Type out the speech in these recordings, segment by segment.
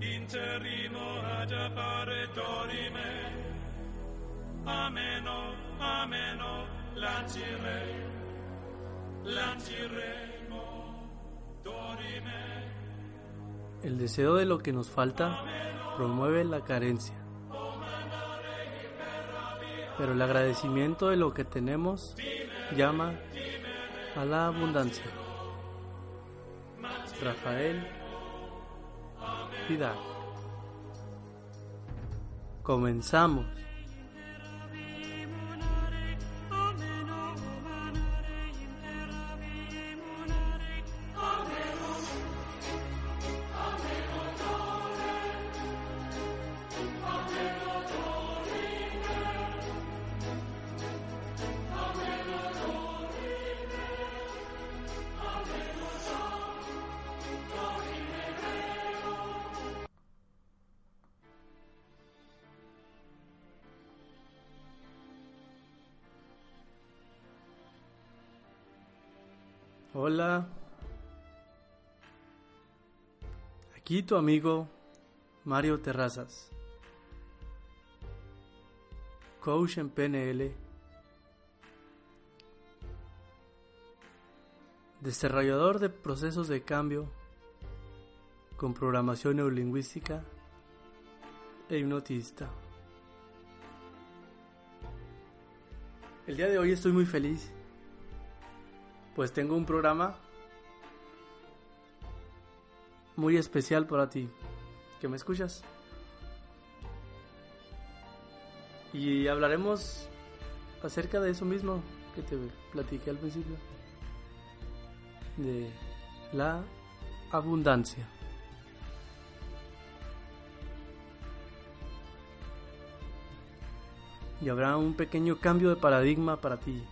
interrimo. El deseo de lo que nos falta promueve la carencia. Pero el agradecimiento de lo que tenemos llama a la abundancia. Rafael Comenzamos. Hola. Aquí tu amigo Mario Terrazas. Coach en PNL. Desarrollador de procesos de cambio con programación neurolingüística e hipnotista. El día de hoy estoy muy feliz pues tengo un programa muy especial para ti, que me escuchas. Y hablaremos acerca de eso mismo que te platiqué al principio, de la abundancia. Y habrá un pequeño cambio de paradigma para ti,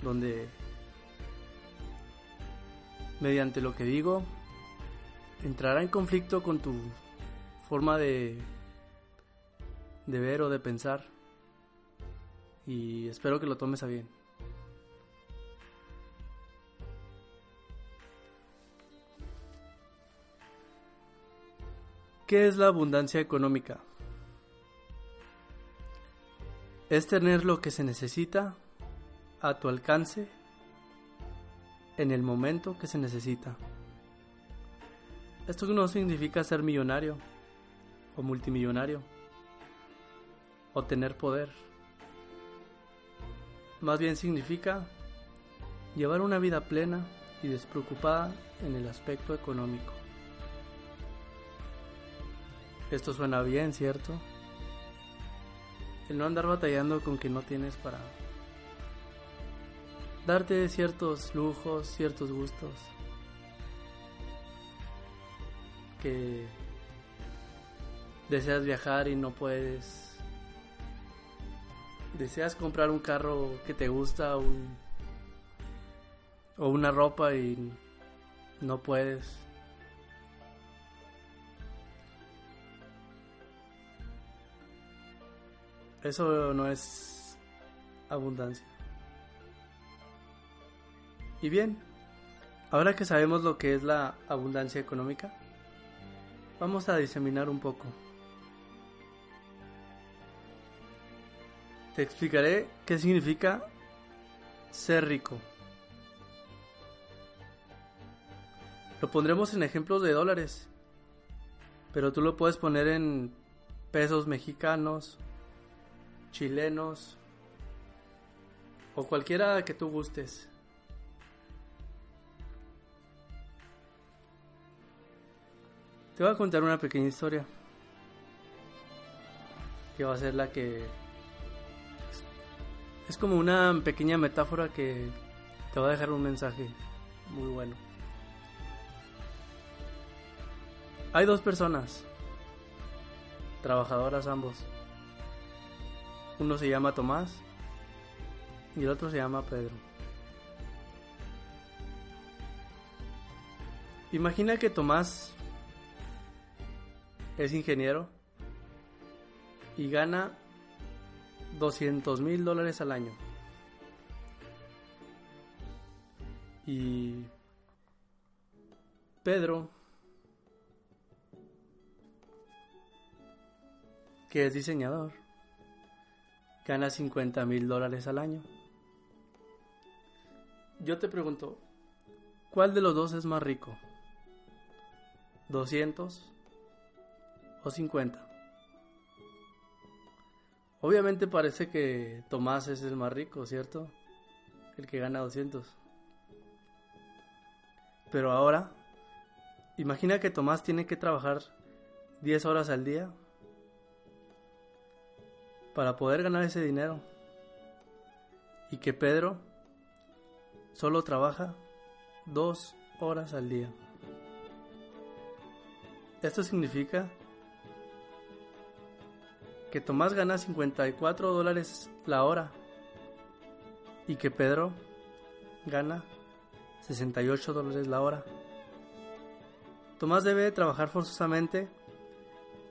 donde mediante lo que digo, entrará en conflicto con tu forma de, de ver o de pensar. Y espero que lo tomes a bien. ¿Qué es la abundancia económica? Es tener lo que se necesita a tu alcance en el momento que se necesita. Esto no significa ser millonario o multimillonario o tener poder. Más bien significa llevar una vida plena y despreocupada en el aspecto económico. Esto suena bien, ¿cierto? El no andar batallando con que no tienes para darte ciertos lujos, ciertos gustos que deseas viajar y no puedes. Deseas comprar un carro que te gusta o una ropa y no puedes. Eso no es abundancia. Y bien, ahora que sabemos lo que es la abundancia económica, vamos a diseminar un poco. Te explicaré qué significa ser rico. Lo pondremos en ejemplos de dólares, pero tú lo puedes poner en pesos mexicanos, chilenos o cualquiera que tú gustes. Te voy a contar una pequeña historia. Que va a ser la que... Es como una pequeña metáfora que te va a dejar un mensaje muy bueno. Hay dos personas, trabajadoras ambos. Uno se llama Tomás y el otro se llama Pedro. Imagina que Tomás es ingeniero y gana 200 mil dólares al año. Y Pedro, que es diseñador, gana 50 mil dólares al año. Yo te pregunto, ¿cuál de los dos es más rico? ¿200 o 50? Obviamente parece que Tomás es el más rico, ¿cierto? El que gana 200. Pero ahora, imagina que Tomás tiene que trabajar 10 horas al día para poder ganar ese dinero. Y que Pedro solo trabaja 2 horas al día. Esto significa que Tomás gana 54 dólares la hora y que Pedro gana 68 dólares la hora. Tomás debe trabajar forzosamente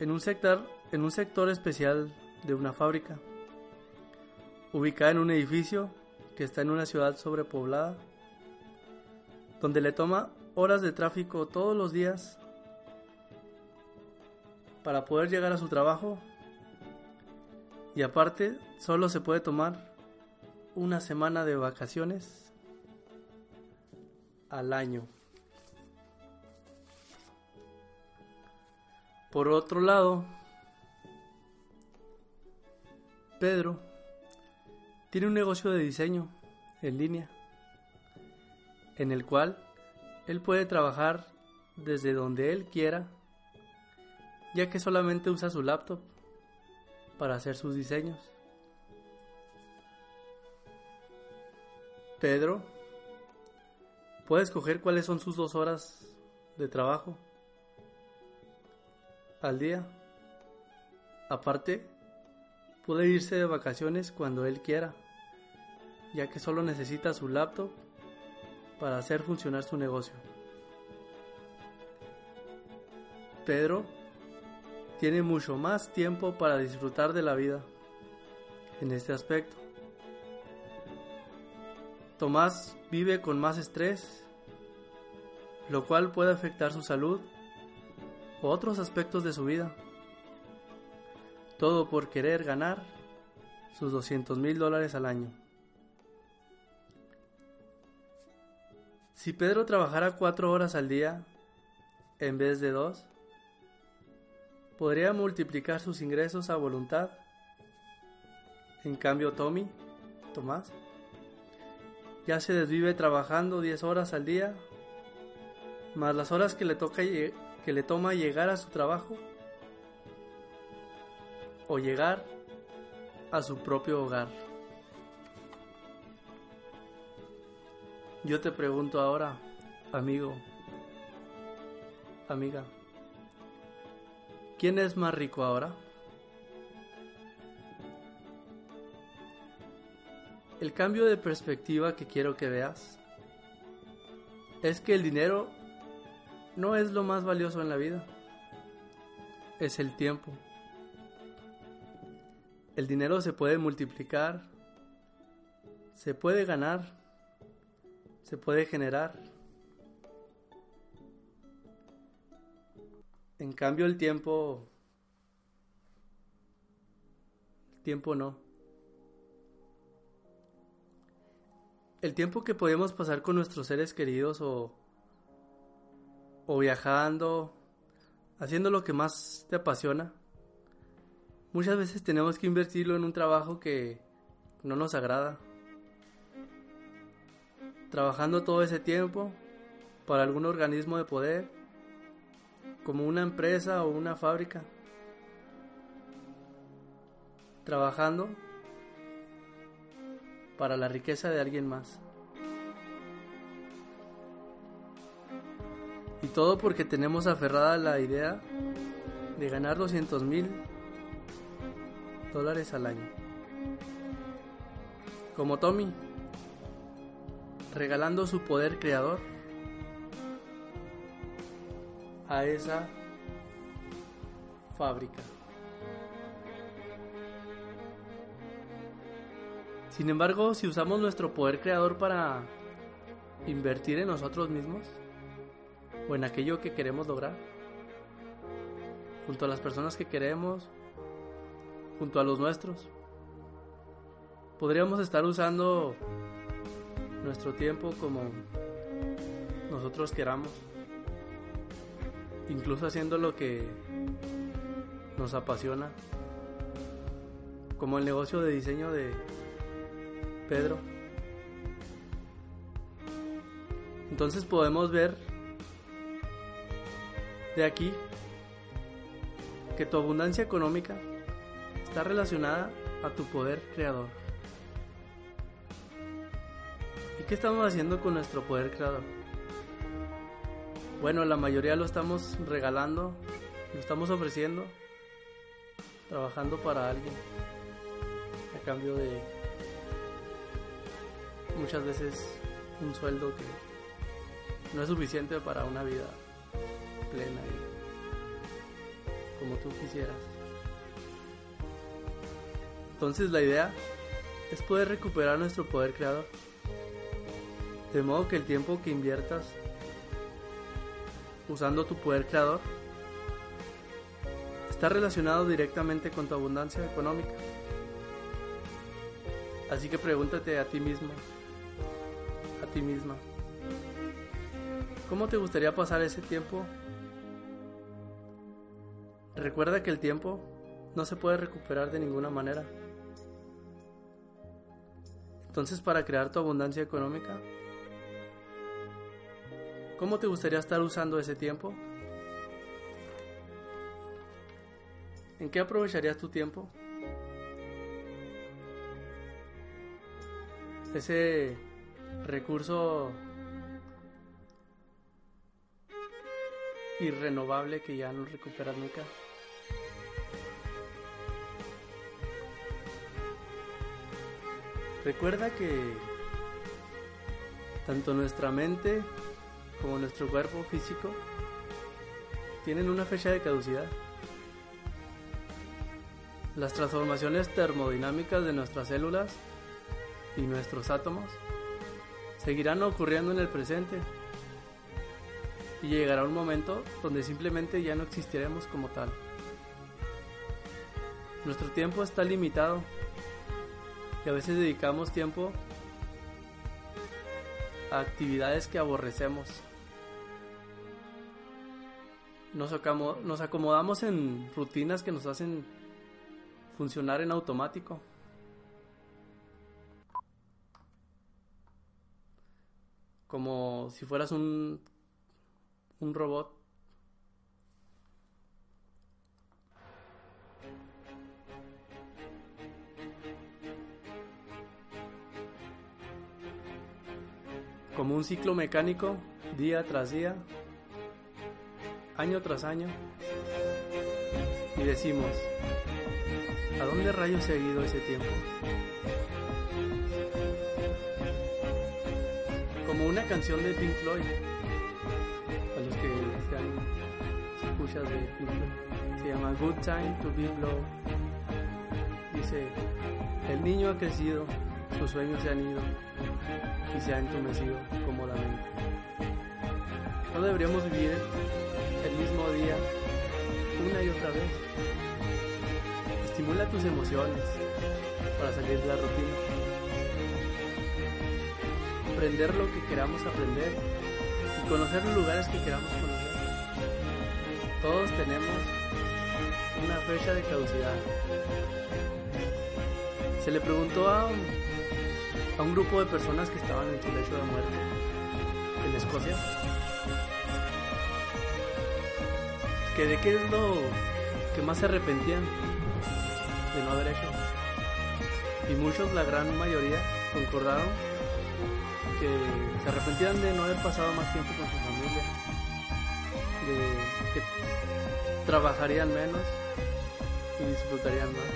en un sector, en un sector especial de una fábrica, ubicada en un edificio que está en una ciudad sobrepoblada, donde le toma horas de tráfico todos los días para poder llegar a su trabajo y aparte, solo se puede tomar una semana de vacaciones al año. Por otro lado, Pedro tiene un negocio de diseño en línea, en el cual él puede trabajar desde donde él quiera, ya que solamente usa su laptop para hacer sus diseños. Pedro puede escoger cuáles son sus dos horas de trabajo al día. Aparte, puede irse de vacaciones cuando él quiera, ya que solo necesita su laptop para hacer funcionar su negocio. Pedro tiene mucho más tiempo para disfrutar de la vida en este aspecto. Tomás vive con más estrés, lo cual puede afectar su salud o otros aspectos de su vida. Todo por querer ganar sus 200 mil dólares al año. Si Pedro trabajara cuatro horas al día en vez de dos, podría multiplicar sus ingresos a voluntad. En cambio, Tommy, Tomás, ya se desvive trabajando 10 horas al día, más las horas que le, toca, que le toma llegar a su trabajo o llegar a su propio hogar. Yo te pregunto ahora, amigo, amiga, ¿Quién es más rico ahora? El cambio de perspectiva que quiero que veas es que el dinero no es lo más valioso en la vida, es el tiempo. El dinero se puede multiplicar, se puede ganar, se puede generar. En cambio el tiempo... El tiempo no. El tiempo que podemos pasar con nuestros seres queridos o, o viajando, haciendo lo que más te apasiona, muchas veces tenemos que invertirlo en un trabajo que no nos agrada. Trabajando todo ese tiempo para algún organismo de poder como una empresa o una fábrica, trabajando para la riqueza de alguien más. Y todo porque tenemos aferrada la idea de ganar 200 mil dólares al año. Como Tommy, regalando su poder creador esa fábrica. Sin embargo, si usamos nuestro poder creador para invertir en nosotros mismos, o en aquello que queremos lograr, junto a las personas que queremos, junto a los nuestros. Podríamos estar usando nuestro tiempo como nosotros queramos, incluso haciendo lo que nos apasiona, como el negocio de diseño de Pedro. Entonces podemos ver de aquí que tu abundancia económica está relacionada a tu poder creador. ¿Y qué estamos haciendo con nuestro poder creador? Bueno, la mayoría lo estamos regalando, lo estamos ofreciendo, trabajando para alguien, a cambio de muchas veces un sueldo que no es suficiente para una vida plena y como tú quisieras. Entonces la idea es poder recuperar nuestro poder creador. De modo que el tiempo que inviertas usando tu poder creador está relacionado directamente con tu abundancia económica. Así que pregúntate a ti mismo, a ti misma, ¿cómo te gustaría pasar ese tiempo? Recuerda que el tiempo no se puede recuperar de ninguna manera. Entonces, para crear tu abundancia económica, ¿cómo te gustaría estar usando ese tiempo? ¿En qué aprovecharías tu tiempo? Ese recurso irrenovable que ya no recuperas nunca. Recuerda que tanto nuestra mente como nuestro cuerpo físico tienen una fecha de caducidad. Las transformaciones termodinámicas de nuestras células y nuestros átomos seguirán ocurriendo en el presente y llegará un momento donde simplemente ya no existiremos como tal. Nuestro tiempo está limitado y a veces dedicamos tiempo a actividades que aborrecemos. Nos, nos acomodamos en rutinas que nos hacen funcionar en automático. Como si fueras un, un robot. Como un ciclo mecánico, día tras día, año tras año. Y decimos, ¿a dónde rayos ha ido ese tiempo? Como una canción de Pink Floyd, a los que sean escuchas de Pink Floyd, se llama Good Time to Be Blow. Dice, el niño ha crecido, sus sueños se han ido y se ha entumecido cómodamente. No deberíamos vivir mismo día una y otra vez. Estimula tus emociones para salir de la rutina. Aprender lo que queramos aprender y conocer los lugares que queramos conocer. Todos tenemos una fecha de caducidad. Se le preguntó a un, a un grupo de personas que estaban en su lecho de muerte en Escocia que de qué es lo que más se arrepentían de no haber hecho. Y muchos, la gran mayoría, concordaron que se arrepentían de no haber pasado más tiempo con su familia, de que trabajarían menos y disfrutarían más.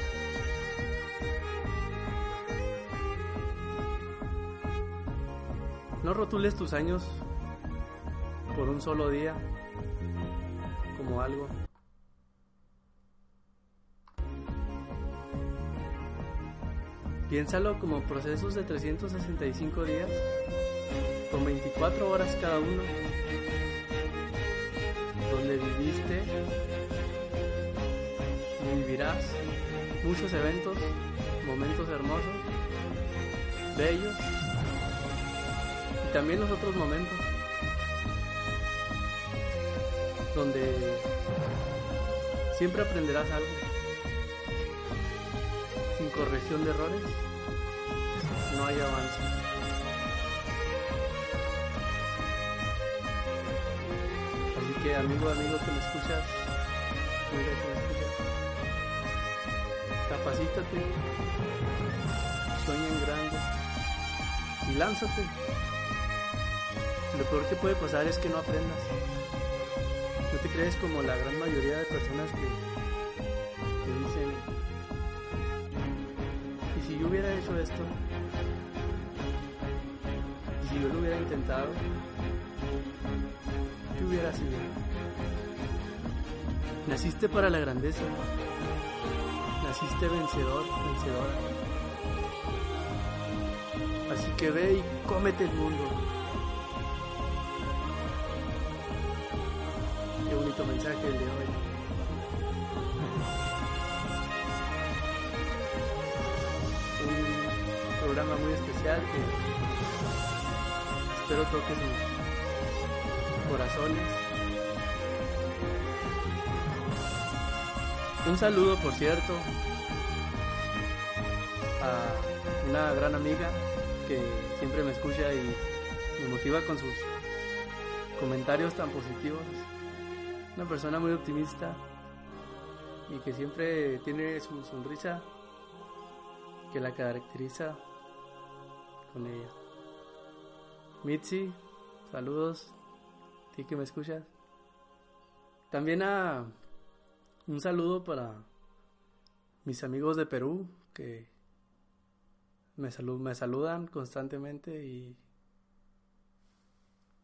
No rotules tus años por un solo día como algo. Piénsalo como procesos de 365 días, con 24 horas cada uno. donde viviste y vivirás muchos eventos, momentos hermosos, bellos y también los otros momentos donde siempre aprenderás algo. Sin corrección de errores no hay avance. Así que amigo, amigo que me escuchas, amiga que me escuchas, capacítate, sueña en grande y lánzate. Lo peor que puede pasar es que no aprendas. Te crees como la gran mayoría de personas que, que dicen, ¿y si yo hubiera hecho esto? ¿Y si yo lo hubiera intentado? ¿Qué hubiera sido? Naciste para la grandeza. Naciste vencedor, vencedora. Así que ve y cómete el mundo. Bonito mensaje el de hoy. Un programa muy especial que espero toque sus corazones. Un saludo, por cierto, a una gran amiga que siempre me escucha y me motiva con sus comentarios tan positivos. Una persona muy optimista y que siempre tiene su sonrisa que la caracteriza con ella. Mitzi, saludos, ti que me escuchas. También a un saludo para mis amigos de Perú que me, me saludan constantemente y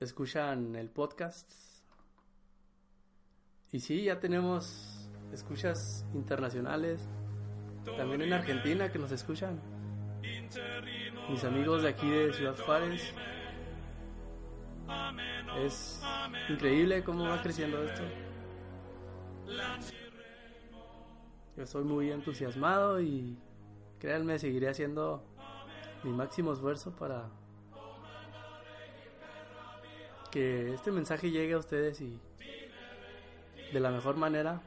escuchan el podcast. Y sí, ya tenemos escuchas internacionales, también en Argentina que nos escuchan. Mis amigos de aquí de Ciudad Juárez. Es increíble cómo va creciendo esto. Yo estoy muy entusiasmado y créanme, seguiré haciendo mi máximo esfuerzo para que este mensaje llegue a ustedes y de la mejor manera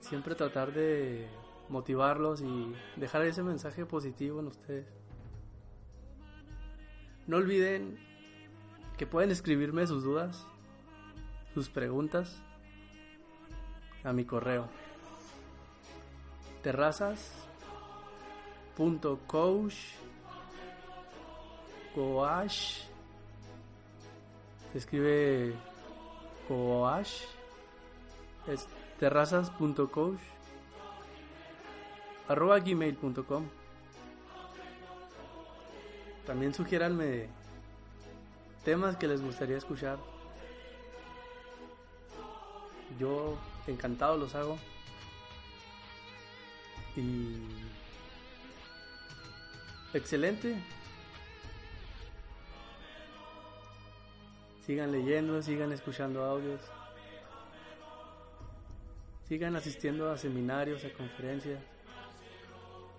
siempre tratar de motivarlos y dejar ese mensaje positivo en ustedes. No olviden que pueden escribirme sus dudas, sus preguntas a mi correo terrazas.coach coach se escribe coach es terrazas.coach arroba gmail.com también sugiéranme temas que les gustaría escuchar. Yo encantado los hago. Y excelente sigan leyendo sigan escuchando audios sigan asistiendo a seminarios a conferencias.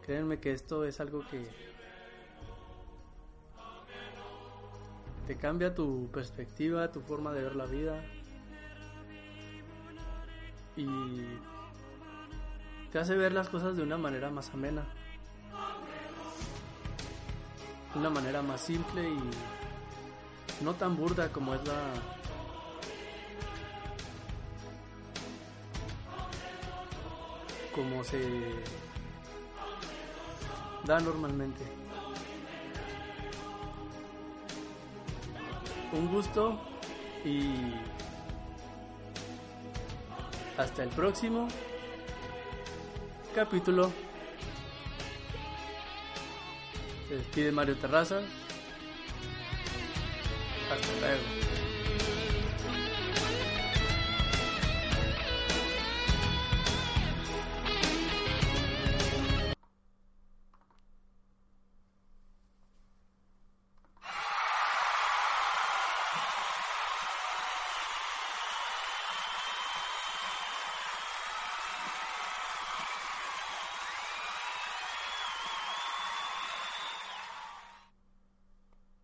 Créanme que esto es algo que te cambia tu perspectiva tu forma de ver la vida. Y te hace ver las cosas de una manera más amena, una manera más simple y no tan burda como es la como se da normalmente. Un gusto y hasta el próximo capítulo. Se despide Mario Terraza. Hasta luego.